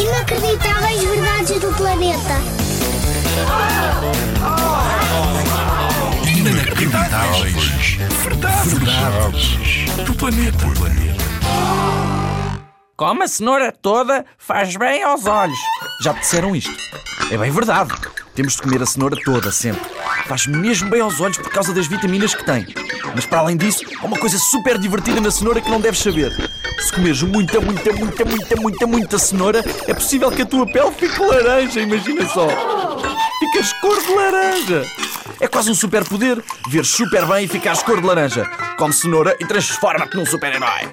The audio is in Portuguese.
Inacreditáveis verdades do planeta. Inacreditáveis. Verdades. Verdades. Do planeta. Come a cenoura toda, faz bem aos olhos. Já te disseram isto? É bem verdade. Temos de comer a cenoura toda, sempre. Faz mesmo bem aos olhos por causa das vitaminas que tem. Mas para além disso, há uma coisa super divertida na cenoura que não deves saber. Se comeres muita, muita, muita, muita, muita, muita cenoura, é possível que a tua pele fique laranja, imagina só. Ficas cor de laranja. É quase um superpoder. Ver super bem e ficares cor de laranja. Come cenoura e transforma-te num super-herói.